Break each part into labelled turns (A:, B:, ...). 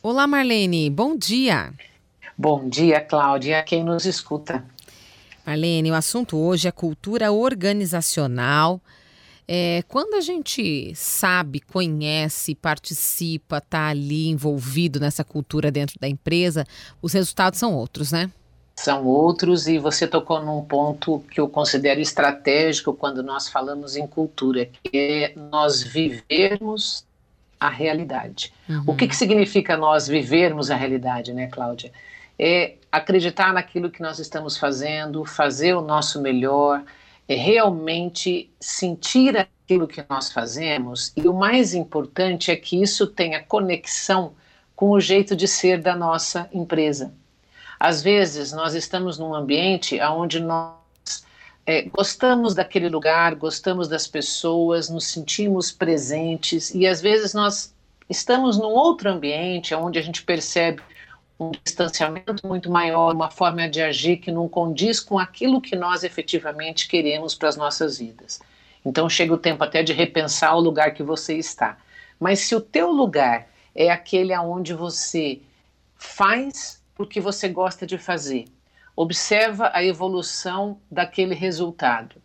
A: Olá, Marlene, bom dia.
B: Bom dia, Cláudia, quem nos escuta.
A: Marlene, o assunto hoje é cultura organizacional. É, quando a gente sabe, conhece, participa, está ali envolvido nessa cultura dentro da empresa, os resultados são outros, né?
B: São outros, e você tocou num ponto que eu considero estratégico quando nós falamos em cultura, que é nós vivermos a realidade. Uhum. O que, que significa nós vivermos a realidade, né, Cláudia? É acreditar naquilo que nós estamos fazendo, fazer o nosso melhor, é realmente sentir aquilo que nós fazemos, e o mais importante é que isso tenha conexão com o jeito de ser da nossa empresa. Às vezes, nós estamos num ambiente onde nós é, gostamos daquele lugar, gostamos das pessoas, nos sentimos presentes e às vezes nós estamos num outro ambiente onde a gente percebe um distanciamento muito maior, uma forma de agir que não condiz com aquilo que nós efetivamente queremos para as nossas vidas. Então chega o tempo até de repensar o lugar que você está. Mas se o teu lugar é aquele aonde você faz o que você gosta de fazer, observa a evolução daquele resultado.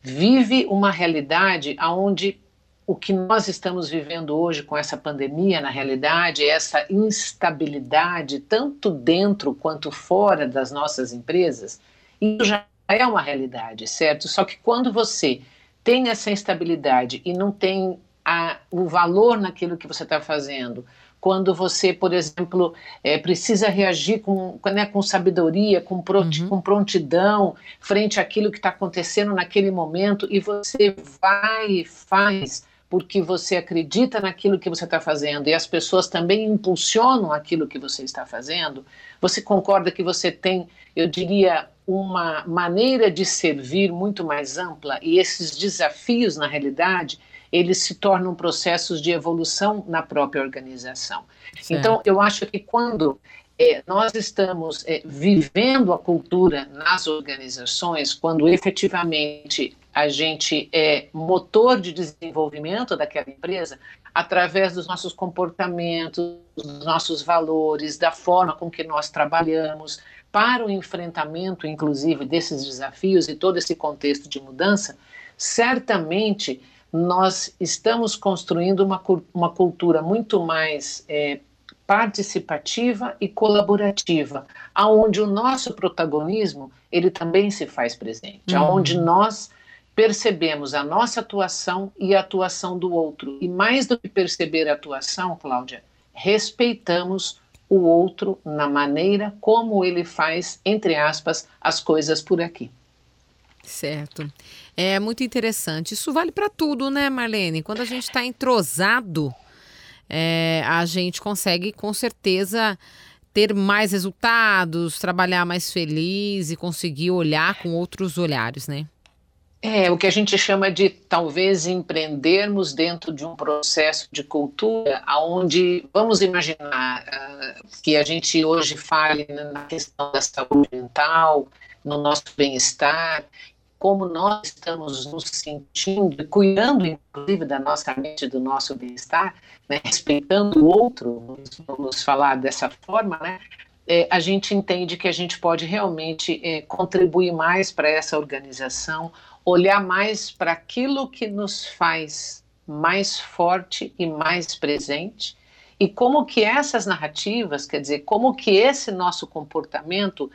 B: Vive uma realidade onde o que nós estamos vivendo hoje com essa pandemia, na realidade, é essa instabilidade, tanto dentro quanto fora das nossas empresas, isso já é uma realidade, certo? Só que quando você tem essa instabilidade e não tem a, o valor naquilo que você está fazendo, quando você, por exemplo, é, precisa reagir com, né, com sabedoria, com, uhum. com prontidão, frente àquilo que está acontecendo naquele momento, e você vai e faz porque você acredita naquilo que você está fazendo e as pessoas também impulsionam aquilo que você está fazendo, você concorda que você tem, eu diria, uma maneira de servir muito mais ampla e esses desafios, na realidade, eles se tornam processos de evolução na própria organização. Certo. Então, eu acho que quando é, nós estamos é, vivendo a cultura nas organizações, quando efetivamente a gente é motor de desenvolvimento daquela empresa, através dos nossos comportamentos, dos nossos valores, da forma com que nós trabalhamos, para o enfrentamento, inclusive, desses desafios e todo esse contexto de mudança, certamente nós estamos construindo uma, uma cultura muito mais é, participativa e colaborativa, aonde o nosso protagonismo ele também se faz presente, uhum. aonde nós percebemos a nossa atuação e a atuação do outro. E mais do que perceber a atuação, Cláudia, respeitamos o outro na maneira como ele faz, entre aspas, as coisas por aqui.
A: Certo. É muito interessante. Isso vale para tudo, né, Marlene? Quando a gente está entrosado, é, a gente consegue com certeza ter mais resultados, trabalhar mais feliz e conseguir olhar com outros olhares, né?
B: É, o que a gente chama de talvez empreendermos dentro de um processo de cultura, onde vamos imaginar uh, que a gente hoje fale na questão da saúde mental, no nosso bem-estar, como nós estamos nos sentindo, cuidando inclusive da nossa mente, do nosso bem-estar, né, respeitando o outro, vamos falar dessa forma, né, é, a gente entende que a gente pode realmente é, contribuir mais para essa organização, olhar mais para aquilo que nos faz mais forte e mais presente, e como que essas narrativas, quer dizer, como que esse nosso comportamento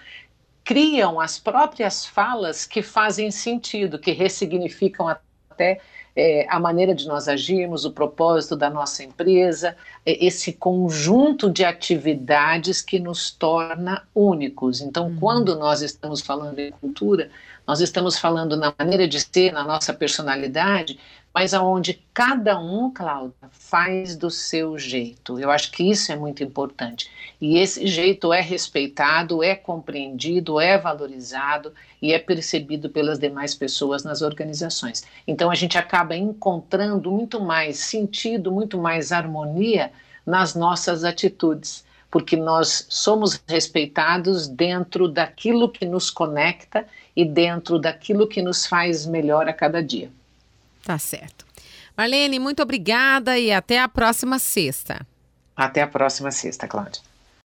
B: criam as próprias falas que fazem sentido, que ressignificam até é, a maneira de nós agirmos, o propósito da nossa empresa, é, esse conjunto de atividades que nos torna únicos. Então, uhum. quando nós estamos falando em cultura, nós estamos falando na maneira de ser, na nossa personalidade, mas aonde cada um, Cláudia, faz do seu jeito. Eu acho que isso é muito importante. E esse jeito é respeitado, é compreendido, é valorizado e é percebido pelas demais pessoas nas organizações. Então a gente acaba encontrando muito mais sentido, muito mais harmonia nas nossas atitudes, porque nós somos respeitados dentro daquilo que nos conecta e dentro daquilo que nos faz melhor a cada dia.
A: Tá certo. Marlene, muito obrigada e até a próxima sexta.
B: Até a próxima sexta, Cláudia.